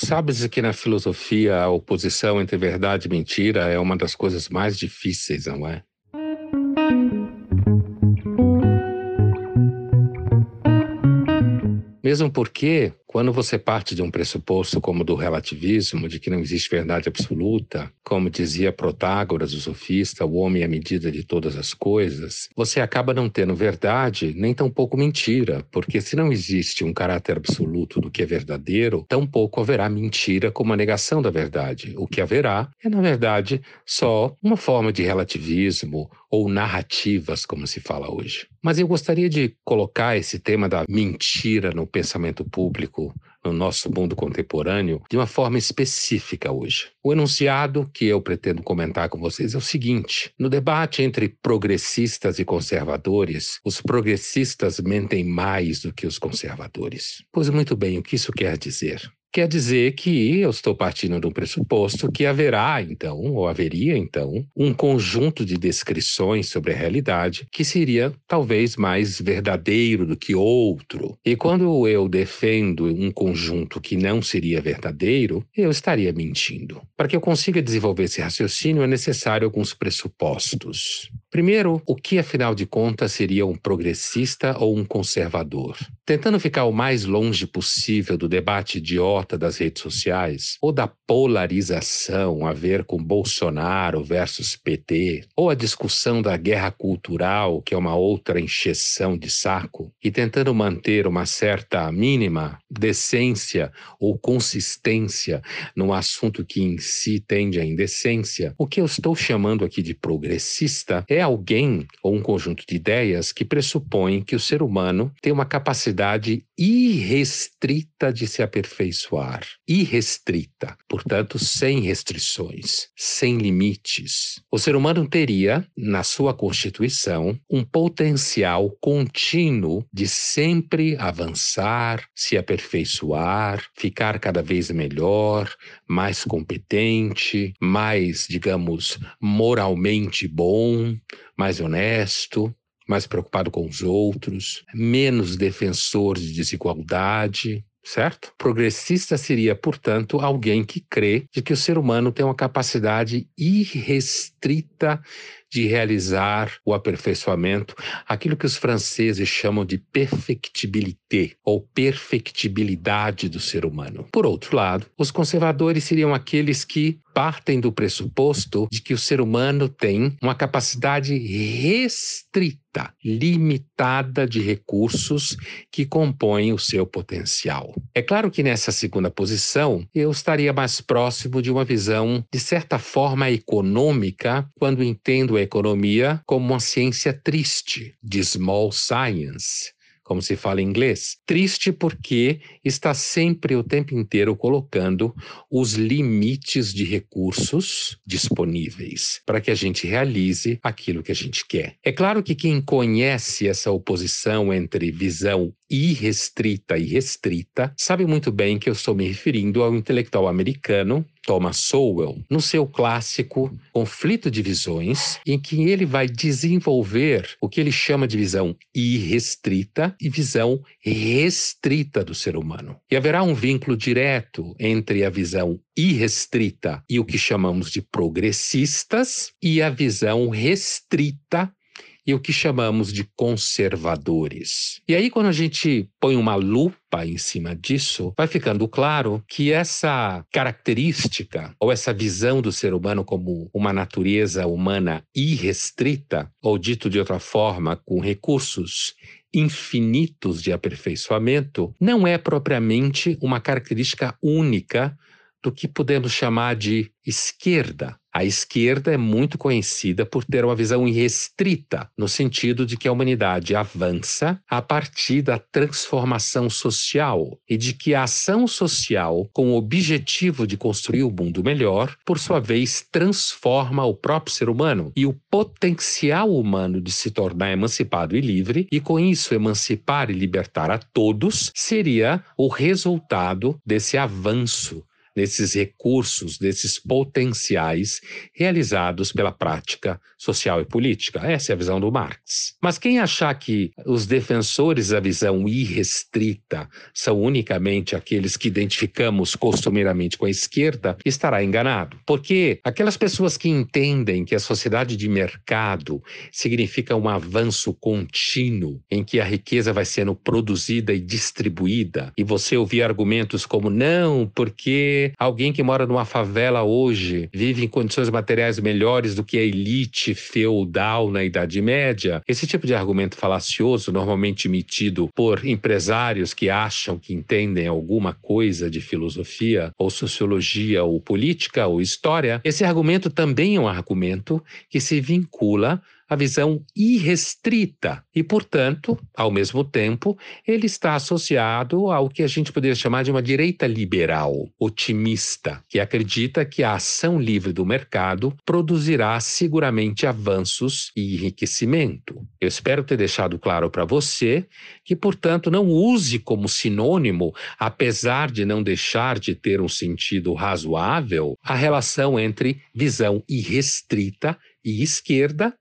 sabes que na filosofia a oposição entre verdade e mentira é uma das coisas mais difíceis, não é? Mesmo porque quando você parte de um pressuposto como do relativismo, de que não existe verdade absoluta, como dizia Protágoras, o sofista, o homem é a medida de todas as coisas, você acaba não tendo verdade nem tampouco mentira, porque se não existe um caráter absoluto do que é verdadeiro, tampouco haverá mentira como a negação da verdade. O que haverá é, na verdade, só uma forma de relativismo ou narrativas, como se fala hoje. Mas eu gostaria de colocar esse tema da mentira no pensamento público no nosso mundo contemporâneo de uma forma específica hoje. O enunciado que eu pretendo comentar com vocês é o seguinte: no debate entre progressistas e conservadores, os progressistas mentem mais do que os conservadores. Pois muito bem, o que isso quer dizer? Quer dizer que eu estou partindo de um pressuposto que haverá, então, ou haveria, então, um conjunto de descrições sobre a realidade que seria talvez mais verdadeiro do que outro. E quando eu defendo um conjunto que não seria verdadeiro, eu estaria mentindo. Para que eu consiga desenvolver esse raciocínio, é necessário alguns pressupostos. Primeiro, o que afinal de contas seria um progressista ou um conservador? Tentando ficar o mais longe possível do debate idiota das redes sociais ou da polarização a ver com Bolsonaro versus PT, ou a discussão da guerra cultural, que é uma outra encheção de saco, e tentando manter uma certa mínima decência ou consistência no assunto que em si tende à indecência, o que eu estou chamando aqui de progressista é alguém ou um conjunto de ideias que pressupõem que o ser humano tem uma capacidade irrestrita de se aperfeiçoar. Irrestrita, portanto, sem restrições, sem limites. O ser humano teria, na sua constituição, um potencial contínuo de sempre avançar, se aperfeiçoar, ficar cada vez melhor, mais competente, mais, digamos, moralmente bom, mais honesto, mais preocupado com os outros, menos defensor de desigualdade, certo? Progressista seria, portanto, alguém que crê de que o ser humano tem uma capacidade irrestrita de realizar o aperfeiçoamento, aquilo que os franceses chamam de perfectibilité ou perfectibilidade do ser humano. Por outro lado, os conservadores seriam aqueles que partem do pressuposto de que o ser humano tem uma capacidade restrita, limitada de recursos que compõem o seu potencial. É claro que nessa segunda posição eu estaria mais próximo de uma visão, de certa forma, econômica, quando entendo economia como uma ciência triste, de small science como se fala em inglês. Triste porque está sempre o tempo inteiro colocando os limites de recursos disponíveis para que a gente realize aquilo que a gente quer. É claro que quem conhece essa oposição entre visão irrestrita e restrita sabe muito bem que eu estou me referindo ao intelectual americano Thomas Sowell no seu clássico Conflito de Visões, em que ele vai desenvolver o que ele chama de visão irrestrita e visão restrita do ser humano. E haverá um vínculo direto entre a visão irrestrita e o que chamamos de progressistas e a visão restrita e o que chamamos de conservadores. E aí, quando a gente põe uma lupa em cima disso, vai ficando claro que essa característica ou essa visão do ser humano como uma natureza humana irrestrita, ou dito de outra forma, com recursos infinitos de aperfeiçoamento, não é propriamente uma característica única do que podemos chamar de esquerda. A esquerda é muito conhecida por ter uma visão irrestrita, no sentido de que a humanidade avança a partir da transformação social e de que a ação social, com o objetivo de construir um mundo melhor, por sua vez transforma o próprio ser humano e o potencial humano de se tornar emancipado e livre, e com isso emancipar e libertar a todos, seria o resultado desse avanço nesses recursos, nesses potenciais realizados pela prática social e política. Essa é a visão do Marx. Mas quem achar que os defensores da visão irrestrita são unicamente aqueles que identificamos costumeiramente com a esquerda, estará enganado. Porque aquelas pessoas que entendem que a sociedade de mercado significa um avanço contínuo em que a riqueza vai sendo produzida e distribuída, e você ouvir argumentos como não, porque alguém que mora numa favela hoje vive em condições materiais melhores do que a elite feudal na Idade Média, esse tipo de argumento falacioso, normalmente emitido por empresários que acham que entendem alguma coisa de filosofia ou sociologia ou política ou história, esse argumento também é um argumento que se vincula a visão irrestrita e, portanto, ao mesmo tempo, ele está associado ao que a gente poderia chamar de uma direita liberal, otimista, que acredita que a ação livre do mercado produzirá seguramente avanços e enriquecimento. Eu espero ter deixado claro para você que, portanto, não use como sinônimo, apesar de não deixar de ter um sentido razoável, a relação entre visão irrestrita e esquerda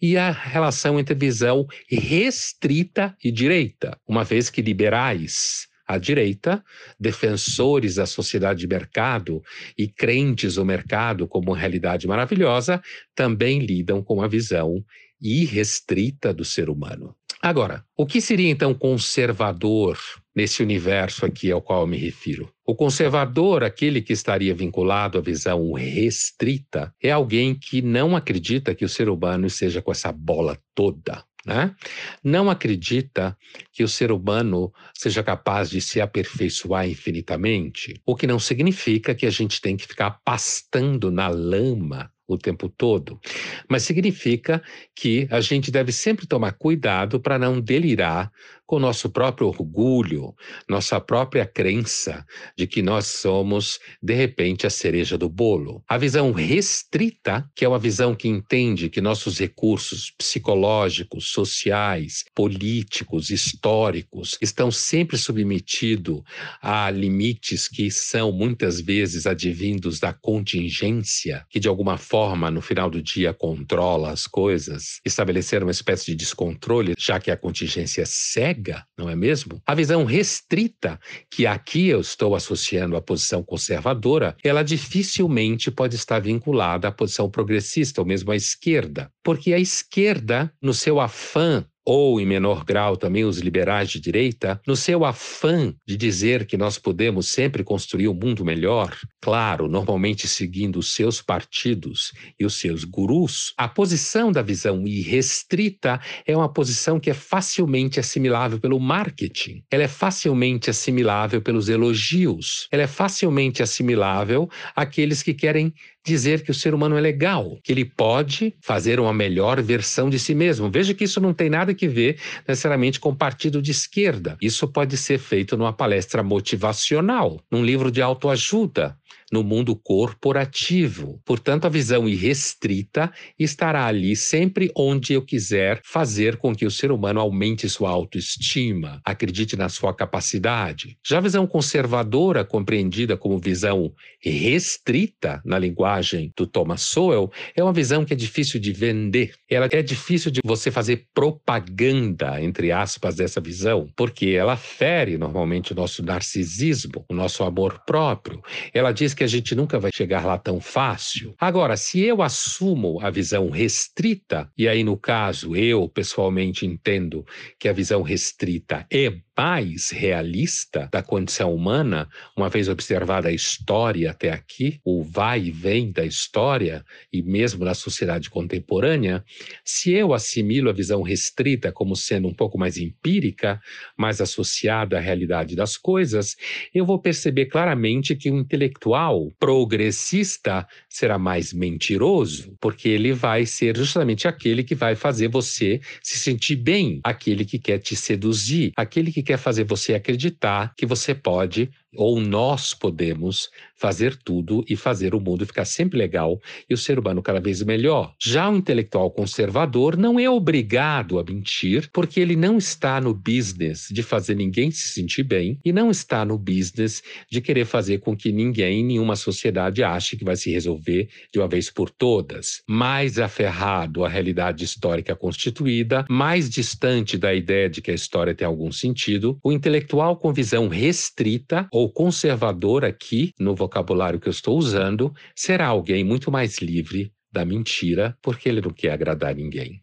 e a relação entre visão restrita e direita, uma vez que liberais à direita, defensores da sociedade de mercado e crentes no mercado como realidade maravilhosa, também lidam com a visão irrestrita do ser humano. Agora, o que seria então conservador nesse universo aqui ao qual me refiro? O conservador, aquele que estaria vinculado à visão restrita, é alguém que não acredita que o ser humano seja com essa bola toda. Né? Não acredita que o ser humano seja capaz de se aperfeiçoar infinitamente, o que não significa que a gente tem que ficar pastando na lama o tempo todo, mas significa que a gente deve sempre tomar cuidado para não delirar com nosso próprio orgulho, nossa própria crença de que nós somos, de repente, a cereja do bolo. A visão restrita, que é uma visão que entende que nossos recursos psicológicos, sociais, políticos, históricos estão sempre submetidos a limites que são muitas vezes advindos da contingência, que de alguma forma, no final do dia, controla as coisas, estabelecer uma espécie de descontrole, já que a contingência é cega cega, não é mesmo? A visão restrita, que aqui eu estou associando à posição conservadora, ela dificilmente pode estar vinculada à posição progressista ou mesmo à esquerda, porque a esquerda, no seu afã ou em menor grau também os liberais de direita, no seu afã de dizer que nós podemos sempre construir um mundo melhor, claro, normalmente seguindo os seus partidos e os seus gurus, a posição da visão irrestrita é uma posição que é facilmente assimilável pelo marketing, ela é facilmente assimilável pelos elogios, ela é facilmente assimilável àqueles que querem dizer que o ser humano é legal, que ele pode fazer uma melhor versão de si mesmo. Veja que isso não tem nada que ver necessariamente com o partido de esquerda. Isso pode ser feito numa palestra motivacional, num livro de autoajuda, no mundo corporativo. Portanto, a visão irrestrita estará ali sempre onde eu quiser fazer com que o ser humano aumente sua autoestima, acredite na sua capacidade. Já a visão conservadora, compreendida como visão restrita na linguagem do Thomas Sowell, é uma visão que é difícil de vender. Ela é difícil de você fazer propaganda, entre aspas, dessa visão, porque ela fere normalmente o nosso narcisismo, o nosso amor próprio. Ela diz que a gente nunca vai chegar lá tão fácil. Agora, se eu assumo a visão restrita, e aí no caso eu pessoalmente entendo que a visão restrita é mais realista da condição humana, uma vez observada a história até aqui, o vai e vem da história e mesmo da sociedade contemporânea, se eu assimilo a visão restrita como sendo um pouco mais empírica, mais associada à realidade das coisas, eu vou perceber claramente que o intelectual progressista será mais mentiroso, porque ele vai ser justamente aquele que vai fazer você se sentir bem, aquele que quer te seduzir, aquele que quer fazer você acreditar que você pode ou nós podemos fazer tudo e fazer o mundo ficar sempre legal e o ser humano cada vez melhor. Já o intelectual conservador não é obrigado a mentir, porque ele não está no business de fazer ninguém se sentir bem e não está no business de querer fazer com que ninguém, nenhuma sociedade ache que vai se resolver de uma vez por todas. Mais aferrado à realidade histórica constituída, mais distante da ideia de que a história tem algum sentido, o intelectual com visão restrita ou conservador aqui no vocabulário que eu estou usando será alguém muito mais livre da mentira, porque ele não quer agradar ninguém.